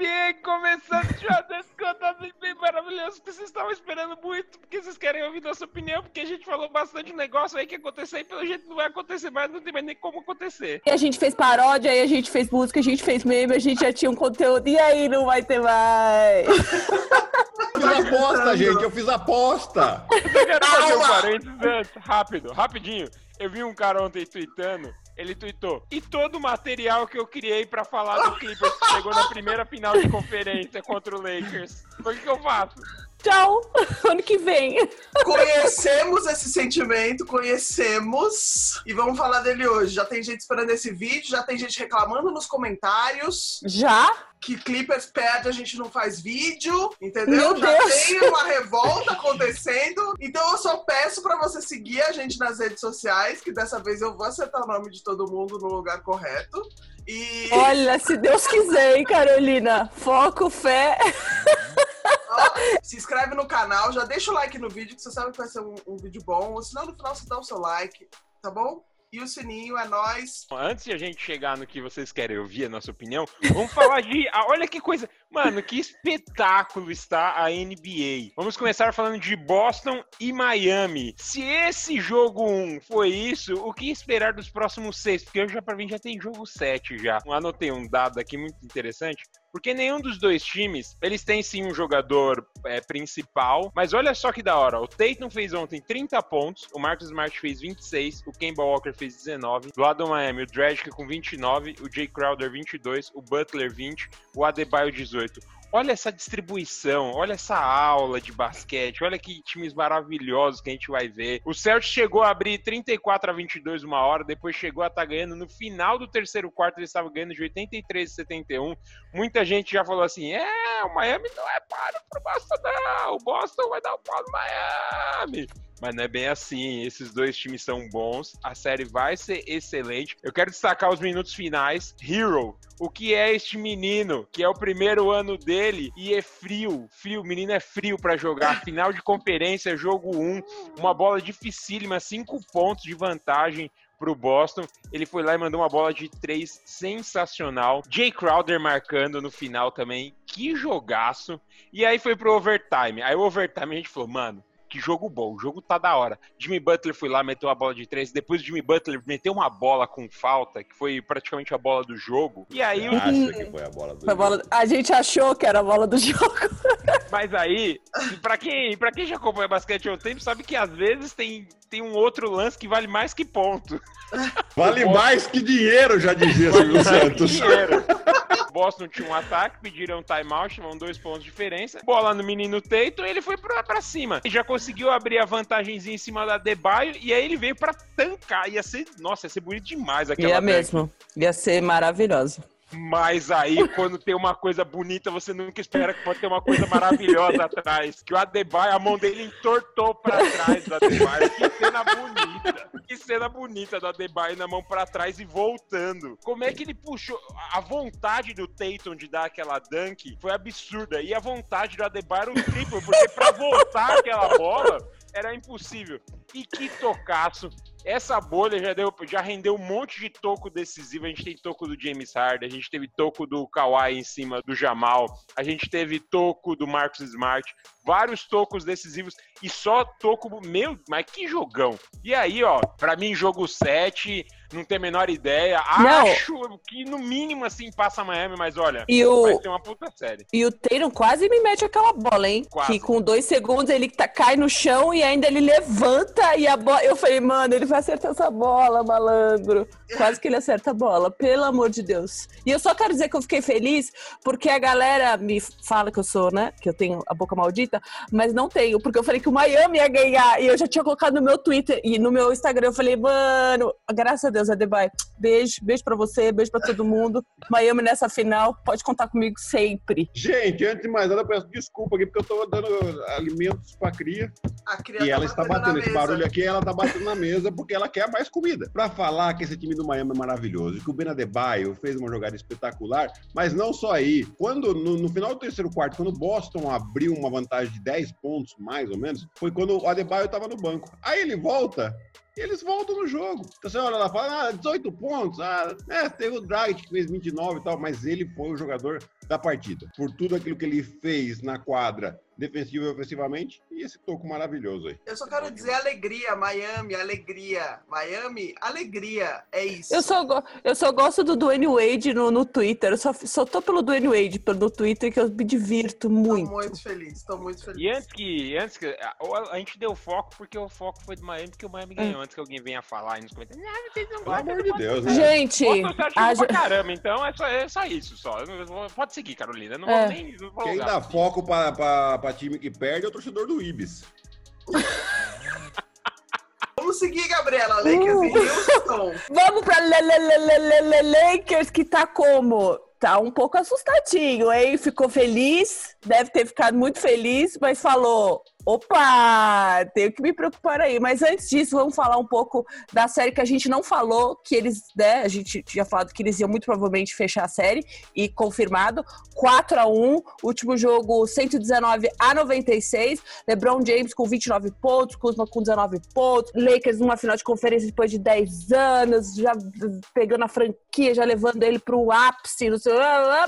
NBA começando já desse contato bem maravilhoso que vocês estavam esperando muito, porque vocês querem ouvir nossa opinião, porque a gente falou bastante negócio aí que aconteceu e pelo jeito não vai acontecer mais, não tem mais nem como acontecer. E a gente fez paródia, aí a gente fez música, a gente fez meme, a gente já tinha um conteúdo, e aí não vai ter mais. Eu fiz aposta, gente, eu fiz aposta. Eu quero fazer um parênteses antes, rápido, rapidinho. Eu vi um cara ontem tweetando ele tweetou. E todo o material que eu criei pra falar do Clippers que chegou na primeira final de conferência contra o Lakers. O que, que eu faço? Tchau, ano que vem. Conhecemos esse sentimento, conhecemos. E vamos falar dele hoje. Já tem gente esperando esse vídeo, já tem gente reclamando nos comentários. Já? Que Clippers perde, a gente não faz vídeo, entendeu? Meu já Deus. tem uma revolta acontecendo. Então eu só peço pra você seguir a gente nas redes sociais, que dessa vez eu vou acertar o nome de todo mundo no lugar correto. E Olha, se Deus quiser, hein, Carolina? Foco, fé. se inscreve no canal, já deixa o like no vídeo, que você sabe que vai ser um, um vídeo bom. Ou senão no final você dá o seu like, tá bom? E o sininho é nóis. Antes de a gente chegar no que vocês querem ouvir, a nossa opinião, vamos falar de. ah, olha que coisa. Mano, que espetáculo está a NBA. Vamos começar falando de Boston e Miami. Se esse jogo 1 foi isso, o que esperar dos próximos seis? Porque eu já, pra mim, já tem jogo 7 já. Anotei um dado aqui muito interessante. Porque nenhum dos dois times, eles têm sim um jogador é, principal, mas olha só que da hora. O Tatum fez ontem 30 pontos, o Marcus Smart fez 26, o Kemba Walker fez 19, do lado do Miami, o Dragic com 29, o Jay Crowder 22, o Butler 20, o Adebayo 18. Olha essa distribuição, olha essa aula de basquete, olha que times maravilhosos que a gente vai ver. O Celtics chegou a abrir 34 a 22 uma hora, depois chegou a estar ganhando no final do terceiro quarto, eles estavam ganhando de 83 a 71. Muita gente já falou assim: "É, o Miami não é para pro Boston não, o Boston vai dar o pau no Miami". Mas não é bem assim. Esses dois times são bons. A série vai ser excelente. Eu quero destacar os minutos finais. Hero. O que é este menino? Que é o primeiro ano dele e é frio. Frio. O menino é frio pra jogar. Final de conferência, jogo 1. Uma bola dificílima. Cinco pontos de vantagem pro Boston. Ele foi lá e mandou uma bola de três sensacional. Jay Crowder marcando no final também. Que jogaço. E aí foi pro overtime. Aí o overtime a gente falou, mano, que jogo bom, o jogo tá da hora. Jimmy Butler foi lá, meteu a bola de três, depois o Jimmy Butler meteu uma bola com falta, que foi praticamente a bola do jogo. E aí, o- Acha que foi a bola do a, bola- a gente achou que era a bola do jogo. mas aí, pra quem, pra quem já acompanha basquete há um tempo, sabe que às vezes tem, tem um outro lance que vale mais que ponto. Vale mais que dinheiro, já dizia Silvio Santos. Dinheiro. Boston tinha um ataque, pediram timeout, tiveram dois pontos de diferença. Bola no menino Tatum, ele foi pra, pra cima. E já conseguiu abrir a vantagemzinha em cima da Debaio, e aí ele veio pra tancar. Ia ser, nossa, ia ser bonito demais aquela Ia mesmo. Ia ser maravilhoso. Mas aí, quando tem uma coisa bonita, você nunca espera que pode ter uma coisa maravilhosa atrás. Que o Adebayo, a mão dele entortou pra trás do Adebayo. Que cena bonita. Que cena bonita do Adebayo na mão pra trás e voltando. Como é que ele puxou? A vontade do Tatum de dar aquela dunk foi absurda. E a vontade do Adebayo era o triplo, porque pra voltar aquela bola era impossível. E que tocaço. Essa bolha já, deu, já rendeu um monte de toco decisivo. A gente tem toco do James Harden, a gente teve toco do Kawhi em cima do Jamal, a gente teve toco do Marcus Smart, vários tocos decisivos e só toco. Meu, mas que jogão! E aí, ó, pra mim, jogo 7, não tem a menor ideia. Não. Acho que no mínimo assim passa Miami, mas olha, E vai o, ser uma puta série. e o Tatum quase me mete aquela bola, hein? Quase. Que com dois segundos ele tá, cai no chão e ainda ele levanta e a bola. Eu falei, mano, ele vai acertar essa bola, malandro. Quase que ele acerta a bola, pelo amor de Deus. E eu só quero dizer que eu fiquei feliz porque a galera me fala que eu sou, né? Que eu tenho a boca maldita, mas não tenho, porque eu falei que o Miami ia ganhar e eu já tinha colocado no meu Twitter e no meu Instagram. Eu falei, mano, graças a Deus, Adebayo, beijo, beijo pra você, beijo pra todo mundo. Miami nessa final, pode contar comigo sempre. Gente, antes de mais nada, eu peço desculpa aqui, porque eu tô dando alimentos pra cria. A criança E ela está batendo esse mesa. barulho aqui, ela tá batendo na mesa porque ela quer mais comida. Pra falar que esse time do Miami é maravilhoso e que o Ben Adebayo fez uma jogada espetacular, mas não só aí. Quando, no, no final do terceiro quarto, quando o Boston abriu uma vantagem de 10 pontos, mais ou menos, foi quando o Adebayo tava no banco. Aí ele volta eles voltam no jogo. Então você olha lá fala, ah, 18 pontos, ah, é, teve o Dragic que fez 29 e tal, mas ele foi o jogador da partida. Por tudo aquilo que ele fez na quadra, defensivo e ofensivamente, e esse toco maravilhoso aí. Eu só quero dizer alegria, Miami, alegria. Miami, alegria. É isso. Eu só, go- eu só gosto do Dwayne Wade no, no Twitter. Eu só, só tô pelo Dwayne Wade pelo- no Twitter que eu me divirto Tô muito. muito feliz, tô muito feliz. E antes que. Antes que a, a gente deu foco porque o foco foi do Miami, porque o Miami ganhou. Antes que alguém venha falar aí nos comentários. Ah, vocês não Pelo amor de Deus, né? Gente, a pra caramba, então é só, é só isso só. Não Pode seguir, Carolina. Não É. vou nem. Não vou Quem dá foco pra, pra, time que perde é o torcedor do Ibis. Vamos seguir, Gabriela. Lakers Uh. e Houston. Vamos pra Le- Le- Le- Le- Le- Le- Lakers, que tá como? Tá um pouco assustadinho, hein? Ficou feliz, deve ter ficado muito feliz, mas falou: opa, tenho que me preocupar aí. Mas antes disso, vamos falar um pouco da série que a gente não falou, que eles, né? A gente tinha falado que eles iam muito provavelmente fechar a série, e confirmado: 4 a 1 último jogo 119 a 96. LeBron James com 29 pontos, Kuzma com 19 pontos, Lakers numa final de conferência depois de 10 anos, já pegando a franquia, já levando ele pro ápice, não sei,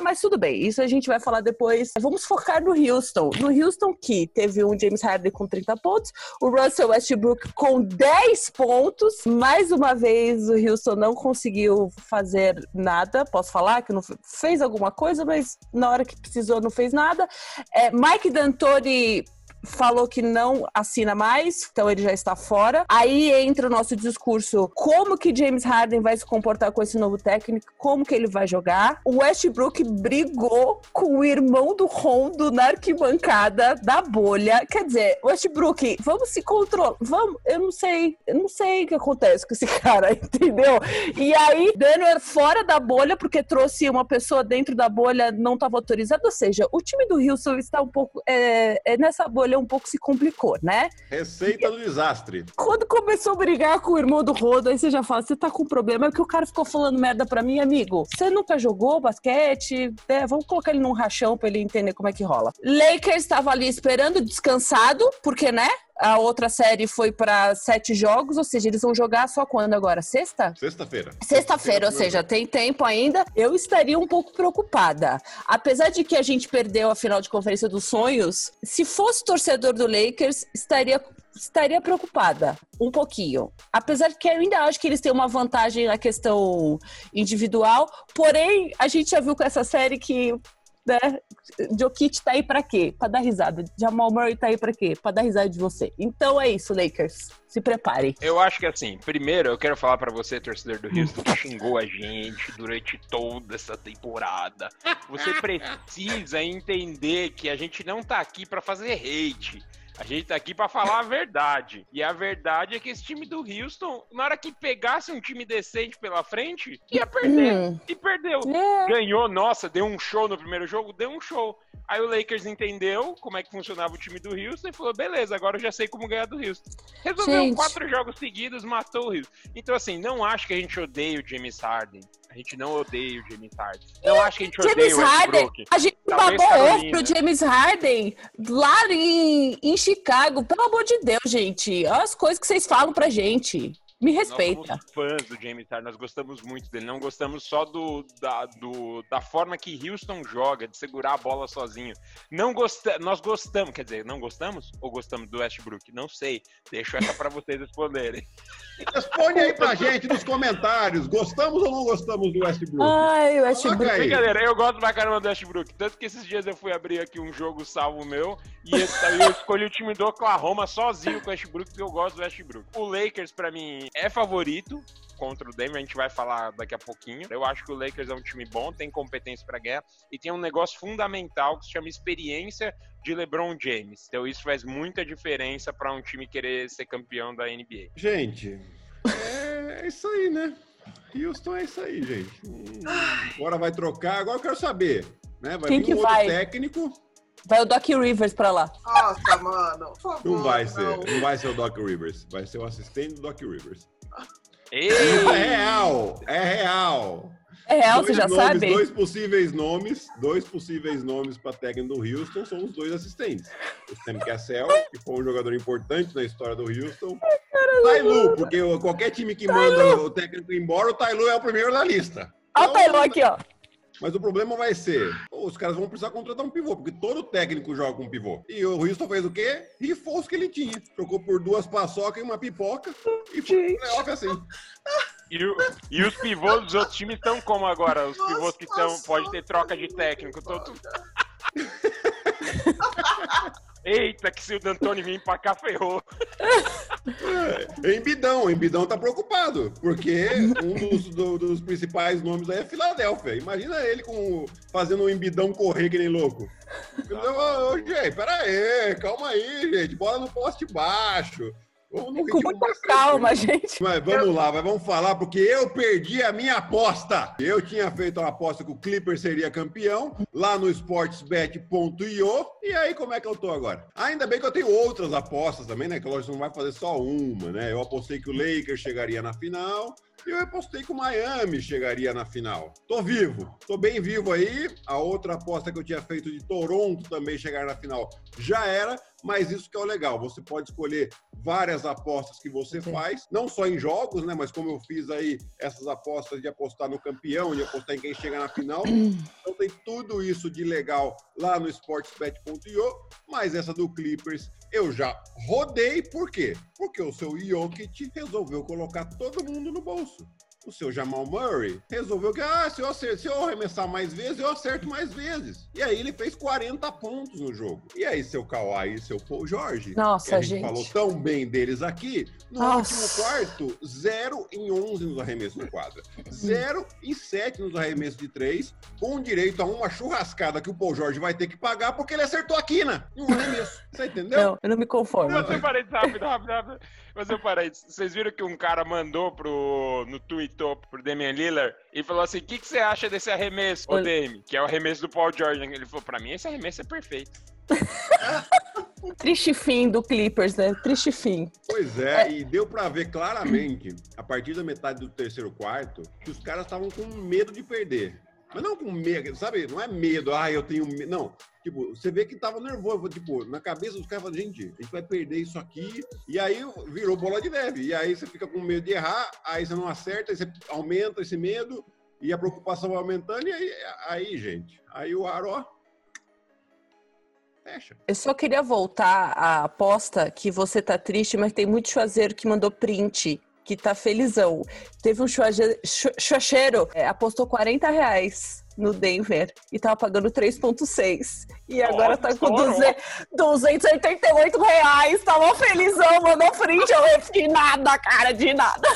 mas tudo bem, isso a gente vai falar depois. Vamos focar no Houston. No Houston que teve um James Harden com 30 pontos, o Russell Westbrook com 10 pontos. Mais uma vez o Houston não conseguiu fazer nada, posso falar que não fe- fez alguma coisa, mas na hora que precisou não fez nada. É, Mike D'Antoni falou que não assina mais, então ele já está fora. Aí entra o nosso discurso, como que James Harden vai se comportar com esse novo técnico, como que ele vai jogar. O Westbrook brigou com o irmão do Rondo na arquibancada da bolha. Quer dizer, Westbrook, vamos se controlar, vamos, eu não sei, eu não sei o que acontece com esse cara, entendeu? E aí, Denver fora da bolha, porque trouxe uma pessoa dentro da bolha, não estava autorizado, ou seja, o time do Houston está um pouco, é, é, nessa bolha um pouco se complicou, né? Receita do desastre. Quando começou a brigar com o irmão do Rodo, aí você já fala, você tá com problema, é que o cara ficou falando merda pra mim, amigo. Você nunca jogou basquete? É, vamos colocar ele num rachão pra ele entender como é que rola. Lakers estava ali esperando, descansado, porque, né? A outra série foi pra sete jogos, ou seja, eles vão jogar só quando agora? Sexta? Sexta-feira. Sexta-feira, ou seja, tem tempo ainda. Eu estaria um pouco preocupada. Apesar de que a gente perdeu a final de conferência dos sonhos, se fosse torcedor do Lakers, estaria estaria preocupada um pouquinho. Apesar de que eu ainda acho que eles têm uma vantagem na questão individual, porém, a gente já viu com essa série que né? Jokic tá aí pra quê? Pra dar risada. Jamal Murray tá aí pra quê? Pra dar risada de você. Então é isso, Lakers. Se preparem. Eu acho que assim, primeiro eu quero falar pra você, torcedor do Houston, que xingou a gente durante toda essa temporada. Você precisa entender que a gente não tá aqui pra fazer hate. A gente tá aqui pra falar a verdade. E a verdade é que esse time do Houston, na hora que pegasse um time decente pela frente, ia perder. Hum. E perdeu. É. Ganhou, nossa, deu um show no primeiro jogo, deu um show. Aí o Lakers entendeu como é que funcionava o time do Houston e falou: beleza, agora eu já sei como ganhar do Houston. Resolveu Gente. quatro jogos seguidos, matou o Houston. Então, assim, não acho que a gente odeia o James Harden. A gente não odeia o James Harden. Não acho que a gente odeia James o Harden, a gente Talvez babou ovo pro James Harden lá em, em Chicago. Pelo amor de Deus, gente. Olha as coisas que vocês falam pra gente. Me respeita. Nós somos fãs do James Harden, nós gostamos muito dele. Não gostamos só do, da, do- da forma que Houston joga, de segurar a bola sozinho. Não gosta, nós gostamos, quer dizer, não gostamos? Ou gostamos do Westbrook? Não sei. Deixo essa pra vocês responderem. Responde aí pra gente nos comentários. Gostamos ou não gostamos do Westbrook? Ai, o Westbrook. aí. Brincadeira, eu gosto pra caramba do Westbrook. Tanto que esses dias eu fui abrir aqui um jogo salvo meu e eu, eu escolhi o time do Oklahoma sozinho com o Westbrook, porque eu gosto do Westbrook. O Lakers, pra mim, é favorito contra o Denver, a gente vai falar daqui a pouquinho. Eu acho que o Lakers é um time bom, tem competência pra ganhar e tem um negócio fundamental que se chama experiência de LeBron James. Então isso faz muita diferença pra um time querer ser campeão da NBA. Gente, é isso aí, né? Houston é isso aí, gente. Agora vai trocar. Agora eu quero saber, né? Vai Quem vir que um outro vai? técnico. Vai o Doc Rivers pra lá. Nossa, mano. Por favor, Não vai ser. não. Não vai ser o Doc Rivers. Vai ser o assistente do Doc Rivers. Ei! É real. É real. É real, você já nomes, sabe? Dois possíveis nomes, dois possíveis nomes para técnico do Houston são os dois assistentes. O Sam Cassell, que foi um jogador importante na história do Houston. Tailu, porque o- qualquer time que manda o técnico embora, o Tailu é o primeiro da lista. Olha o Então, Taylor aqui, ó. Mas o problema vai ser, os caras vão precisar contratar um pivô, porque todo técnico joga com pivô. E o Houston fez o quê? Rifou os que ele tinha. Trocou por duas paçocas e uma pipoca e foi assim. E, o- e os pivôs dos outros times estão como agora? Os pivôs que estão. Nossa, Pode ter troca de técnico. Todo... Eita, que se o D'Antoni vir pra cá, ferrou. É, Embidão, Embidão tá preocupado, porque um dos, do- dos principais nomes aí é Filadélfia. Imagina ele com, fazendo o Embidão correr que nem louco. Ô, ô, gente, pera aí, calma aí, gente, bola no poste baixo. Com muita calma, gente. Mas vamos lá, mas vamos falar, porque eu perdi a minha aposta. Eu tinha feito uma aposta que o Clipper seria campeão, lá no sportsbet.io. E aí, como é que eu tô agora? Ainda bem que eu tenho outras apostas também, né? Que lógico, não vai fazer só uma, né? Eu apostei que o Lakers chegaria na final. E eu apostei que o Miami chegaria na final. Tô vivo, tô bem vivo aí. A outra aposta que eu tinha feito de Toronto também chegar na final já era, mas isso que é o legal. Você pode escolher várias apostas que você faz, não só em jogos, né? Mas como eu fiz aí essas apostas de apostar no campeão, de apostar em quem chega na final. Então tem tudo isso de legal lá no sportsbet.io, mas essa do Clippers eu já rodei, por quê? Porque o seu Jokic resolveu colocar todo mundo no bolso. nosso O seu Jamal Murray resolveu que, ah, se eu, acer- se eu arremessar mais vezes, eu acerto mais vezes. E aí ele fez 40 pontos no jogo. E aí seu Kawhi e seu Paul George, Nossa, que a gente, gente. falou tão bem deles aqui, no Nossa. último quarto, 0 em 11 nos arremessos no quadra. 0 em 7 nos arremessos de 3, com direito a uma churrascada que o Paul George vai ter que pagar porque ele acertou a quina em um arremesso. Você entendeu? Não, eu não me conformo. Mas eu parei rápido, rápido, rápido. Mas eu parei. Vocês viram que um cara mandou pro, no Twitter pro Damian Lillard e falou assim: o que, que você acha desse arremesso, ô. Dame? Que é o arremesso do Paul George. Ele falou: pra mim, esse arremesso é perfeito. Triste fim do Clippers, né? Triste fim. Pois é, e deu pra ver claramente, a partir da metade do terceiro quarto, que os caras estavam com medo de perder. Mas não com medo, sabe? Não é medo, ah, eu tenho medo. Não. Tipo, você vê que tava nervoso, tipo, na cabeça dos caras, falando, gente, a gente vai perder isso aqui. E aí virou bola de neve. E aí você fica com medo de errar, aí você não acerta, aí você aumenta esse medo, e a preocupação vai aumentando, e aí, aí gente, aí o aro, ó, fecha. Eu só queria voltar à aposta que você tá triste, mas tem muito chuazeiro que mandou print, que tá felizão. Teve um chuacheiro, é, apostou 40 reais no Denver e tava pagando 3,6. E agora tá com estourou. 200 288 reais. Tava felizão, mandou print. Eu fiquei nada, cara, de nada.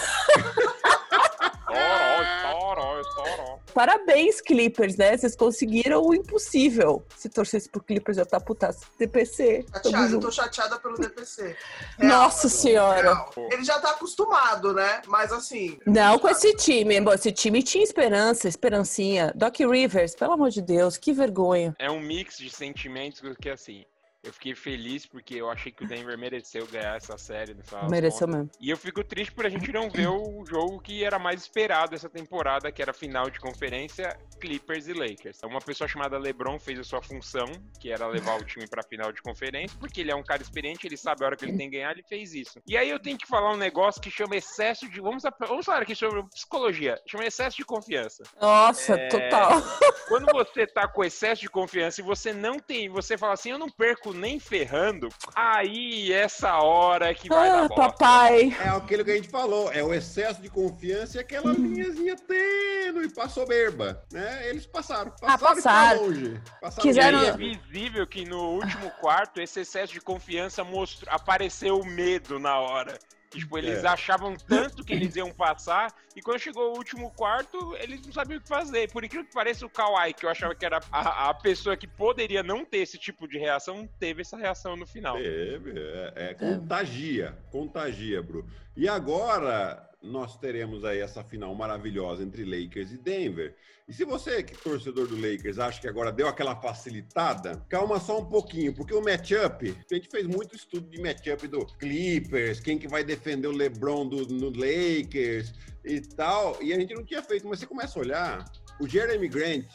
Estourou, estourou, estourou. Parabéns, Clippers, né? Vocês conseguiram o impossível. Se torcesse pro Clippers, eu tá putaço. DPC. Chateada, eu tô chateada pelo DPC. Nossa senhora. real. Ele já tá acostumado, né? Mas assim. Não com esse time. Bom, esse time tinha esperança, esperancinha. Doc Rivers, pelo amor de Deus, que vergonha. É um mix de sentimentos que assim. Eu fiquei feliz porque eu achei que o Denver mereceu ganhar essa série no final Mereceu mesmo. E eu fico triste por a gente não ver o jogo que era mais esperado essa temporada, que era final de conferência Clippers e Lakers. Uma pessoa chamada LeBron fez a sua função, que era levar o time pra final de conferência, porque ele é um cara experiente, ele sabe a hora que ele tem que ganhar, ele fez isso. E aí eu tenho que falar um negócio que chama excesso de. Vamos, vamos falar aqui sobre psicologia. Chama excesso de confiança. Nossa, É. total. Quando você tá com excesso de confiança e você não tem, você fala assim, eu não perco nem ferrando, aí essa hora é que vai Ah, dar bosta. papai. É aquilo que a gente falou, é o excesso de confiança e aquela linhazinha tênue pra soberba, né? Eles passaram, passaram, Ah, passaram. e foram longe. Passaram Quiseram- é visível que no último quarto esse excesso de confiança mostrou, apareceu o medo na hora. Tipo, eles É. achavam tanto que eles iam passar, e quando chegou o último quarto, eles não sabiam o que fazer. Por incrível que pareça, o Kawhi, que eu achava que era a, a pessoa que poderia não ter esse tipo de reação, teve essa reação no final. Teve, é, é, contagia, contagia, Bru. E agora, nós teremos aí essa final maravilhosa entre Lakers e Denver. E se você, que é torcedor do Lakers, acha que agora deu aquela facilitada, calma só um pouquinho, porque o matchup, a gente fez muito estudo de matchup do Clippers, quem que vai defender o LeBron do, no Lakers e tal, e a gente não tinha feito, mas você começa a olhar, o Jeremy Grant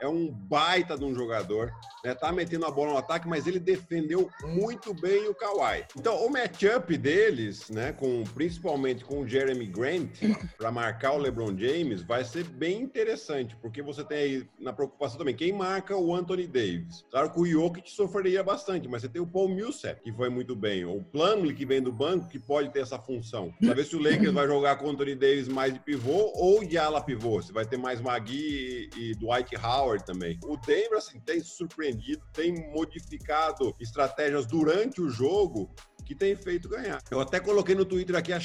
é um baita de um jogador, né? Tá metendo a bola no ataque, mas ele defendeu muito bem o Kawhi. Então, o matchup deles, né, com principalmente com o Jeremy Grant para marcar o LeBron James, vai ser bem interessante, porque você tem aí na preocupação também quem marca o Anthony Davis. Claro que o Jokic sofreria bastante, mas você tem o Paul Millsap, que foi muito bem, o Plumlee que vem do banco, que pode ter essa função. Saber se o Lakers vai jogar com o Anthony Davis mais de pivô ou de ala pivô. Você vai ter mais Magui e Dwight Howard também. O Denver assim tem surpreendido, tem modificado estratégias durante o jogo que tem feito ganhar. Eu até coloquei no Twitter aqui as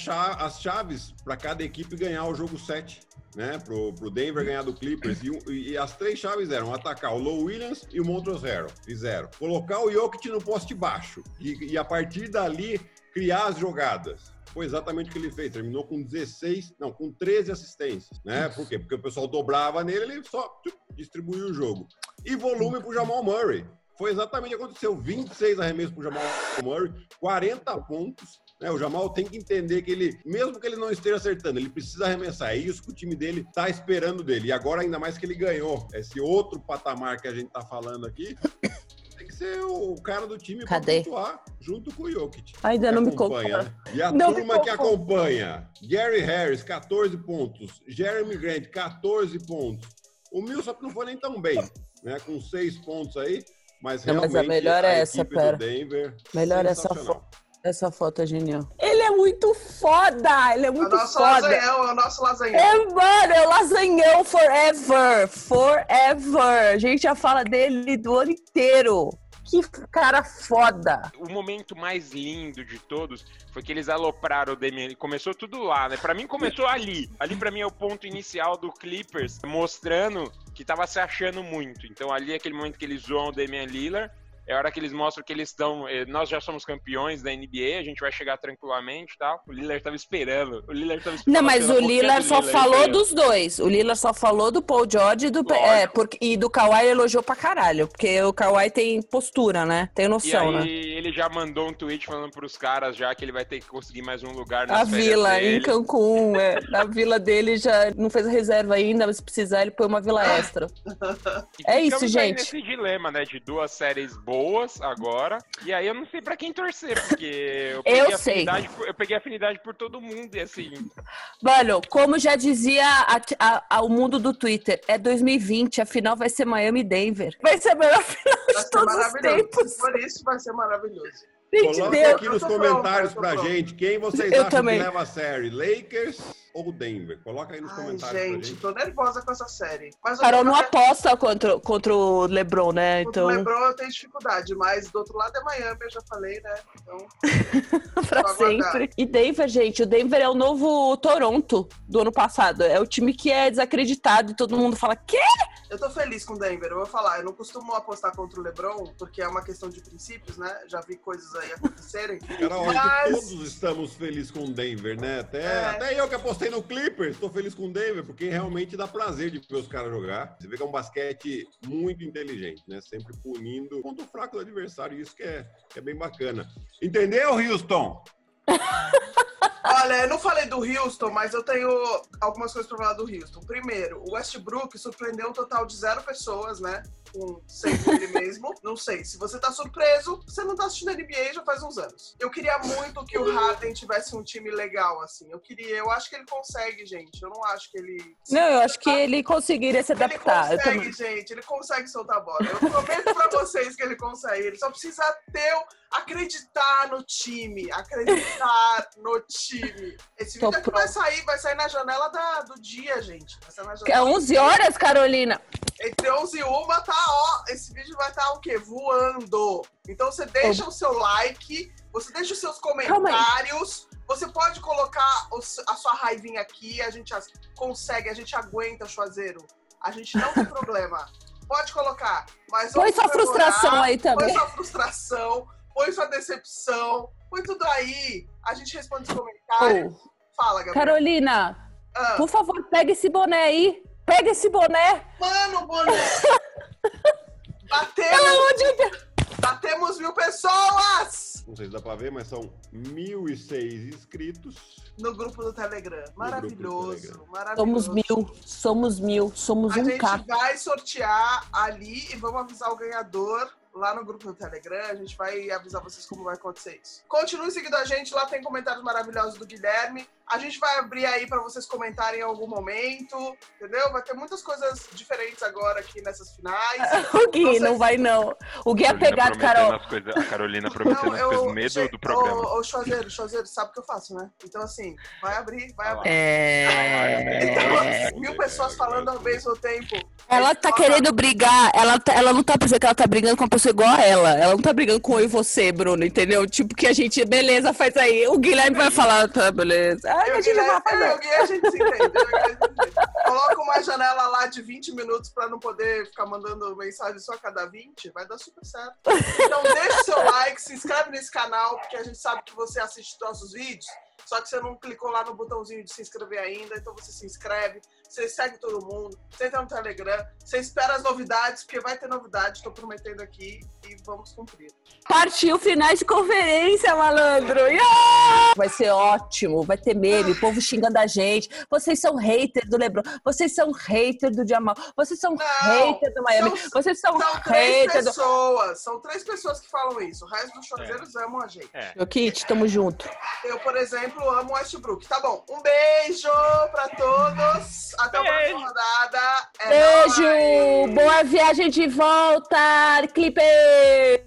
chaves para cada equipe ganhar o jogo 7. Né, pro, pro Denver ganhar do Clippers. E, e, as três chaves eram atacar o Low Williams e o Montrezl. Fizeram. Colocar o Jokic no poste baixo. E, e a partir dali, criar as jogadas. Foi exatamente o que ele fez. Terminou com 16, não, com 13 assistências. Né? Por quê? Porque o pessoal dobrava nele, ele só distribuiu o jogo. E volume pro Jamal Murray. Foi exatamente o que aconteceu. 26 arremessos pro Jamal Murray, 40 pontos. Né? O Jamal tem que entender que ele, mesmo que ele não esteja acertando, ele precisa arremessar. É isso que o time dele está esperando dele. E agora, ainda mais que ele ganhou esse outro patamar que a gente está falando aqui, tem que ser o cara do time para pontuar junto com o Jokic. Ainda não me acompanha. Né? E a não turma que acompanha, Gary Harris, 14 pontos, Jeremy Grant, 14 pontos. O Millsap não foi nem tão bem, né? Com 6 pontos aí, mas não, realmente mas a melhor é essa, pera. Denver, melhor essa foto. Essa foto é genial. Ele é muito foda! Ele é muito é o nosso foda. Lasanhão, é o nosso lasanhão. É, mano, é o lasanhão forever. Forever. A gente já fala dele do ano inteiro. Que cara foda! O momento mais lindo de todos foi que eles alopraram o Damian. Começou tudo lá, né? Pra mim começou ali. Ali pra mim é o ponto inicial do Clippers, mostrando que tava se achando muito. Então ali é aquele momento que eles zoam o Damian Lillard é a hora que eles mostram que eles estão. Eh, nós já somos campeões da NBA, a gente vai chegar tranquilamente e tal. O Lillard tava esperando. O Lillard tava esperando. Não, mas o Lillard só Lillard falou dos dois. O Lillard só falou do Paul George e do, é, porque, e do Kawhi elogiou pra caralho. Porque o Kawhi tem postura, né? Tem noção, e aí, né? ele já mandou um tweet falando pros caras já que ele vai ter que conseguir mais um lugar na vila, dele. em Cancún. É, na vila dele já não fez a reserva ainda, mas se precisar, ele põe uma vila extra. é isso, gente. nesse dilema, né? De duas séries boas boas agora. E aí eu não sei pra quem torcer, porque eu peguei, eu sei. Afinidade, por, eu peguei afinidade por todo mundo e assim. Mano, como já dizia a, a, a, o mundo do Twitter, é 2020, a final vai ser Miami e Denver. Vai ser a melhor final vai de todos os tempos. Por isso vai ser maravilhoso. Coloca aqui nos comentários pra gente quem vocês eu acham também. que leva a série. Lakers ou Denver? Coloca aí nos Ai, comentários. Gente, gente, tô nervosa com essa série. Mas Carol não aposta contra, contra o LeBron, né? Contra então... o LeBron eu tenho dificuldade, mas do outro lado é Miami, eu já falei, né? Então. pra sempre. E Denver, gente, o Denver é o novo Toronto do ano passado. É o time que é desacreditado e todo mundo fala: quê? Eu tô feliz com o Denver, eu vou falar. Eu não costumo apostar contra o LeBron, porque é uma questão de princípios, né? Já vi coisas aí acontecerem. Carol, mas... todos estamos felizes com o Denver, né? Até, é. até eu que apostei no Clippers, tô feliz com o Denver, porque realmente dá prazer de ver os caras jogar. Você vê que é um basquete muito inteligente, né? Sempre punindo contra o fraco do adversário, isso que é, que é bem bacana. Entendeu, Houston? Olha, eu não falei do Houston, mas eu tenho algumas coisas para falar do Houston. Primeiro, o Westbrook surpreendeu um total de zero pessoas, né? Com sem ele mesmo. Não sei. Se você tá surpreso, você não tá assistindo NBA já faz uns anos. Eu queria muito que o Harden tivesse um time legal, assim. Eu queria, eu acho que ele consegue, gente. Eu não acho que ele. Não, eu acho que ele conseguiria se adaptar. Ele consegue, gente. Ele consegue soltar a bola. Eu prometo pra vocês que ele consegue. Ele só precisa ter acreditar no time. Acreditar no time. Esse vídeo aqui vai sair, vai sair na janela da, do dia, gente. Vai sair na janela é 11 horas, Carolina. Entre 11 e 1 tá, ó. Esse vídeo vai estar tá, o quê? Voando. Então você deixa oh. o seu like, você deixa os seus comentários. Você pode colocar a sua raivinha aqui, a gente consegue, a gente aguenta, Chuazeiro. A gente não tem problema. Pode colocar. Mas põe sua frustração aí também. Põe sua frustração, põe sua decepção, põe tudo aí. A gente responde os comentários. Oh. Fala, Gabriel. Carolina, Ah, por favor, pega esse boné aí. Pega esse boné. Mano, boné! Pelo Batemos, amor de Deus. batemos mil pessoas Não sei se dá pra ver, mas são 1.006 inscritos. no grupo do Telegram. Maravilhoso, Telegram. maravilhoso. Somos mil, somos mil, somos A um gente K. vai sortear ali e vamos avisar o ganhador lá no grupo do Telegram. A gente vai avisar vocês como vai acontecer isso. Continue seguindo a gente, lá tem comentários maravilhosos do Guilherme. A gente vai abrir aí para vocês comentarem em algum momento, entendeu? Vai ter muitas coisas diferentes agora aqui nessas finais. O Gui, Vocês- não vai não. O Gui é Carolina pegado, Carol. as coisas- a Carolina prometendo as coisas no meio do, gente, do programa. Ô, ô Choseiro, Choseiro, sabe o que eu faço, né? Então, assim, vai abrir, vai Ah abrir. É... Então, mil pessoas falando ao mesmo tempo. Ela tá querendo brigar, ela, tá- ela não tá pensando que ela tá brigando com uma pessoa igual a ela. Ela não tá brigando com eu e você, Bruno, entendeu? Tipo, que a gente, beleza, faz aí. O Guilherme vai falar, tá, beleza. Ai, Eu, a gente vai Guilherme, fazer. eu, Gui, a gente se entende. eu, Gui, a gente se entende. Coloca uma janela lá de 20 minutos pra não poder ficar mandando mensagem só a cada 20, vai dar super certo. Então deixa seu like, se inscreve nesse canal, porque a gente sabe que você assiste nossos vídeos, só que você não clicou lá no botãozinho de se inscrever ainda, então você se inscreve, você segue todo mundo, você entra no Telegram, você espera as novidades, porque vai ter novidade, tô prometendo aqui e vamos cumprir. Partiu finais de conferência, malandro. Yeah! Vai ser ótimo, vai ter meme, o povo xingando a gente. Vocês são hater do Lebron, vocês são hater do Jamal, vocês são Não, hater do Miami, são- vocês são, São três hater do... pessoas, são três pessoas que falam isso, o resto dos chozeiros amam a gente. É. Meu kit, tamo junto. Eu, por exemplo, amo o Westbrook. Tá bom. Um beijo pra todos. Até a próxima rodada. É nóis. Beijo! Boa viagem de volta, Clipper!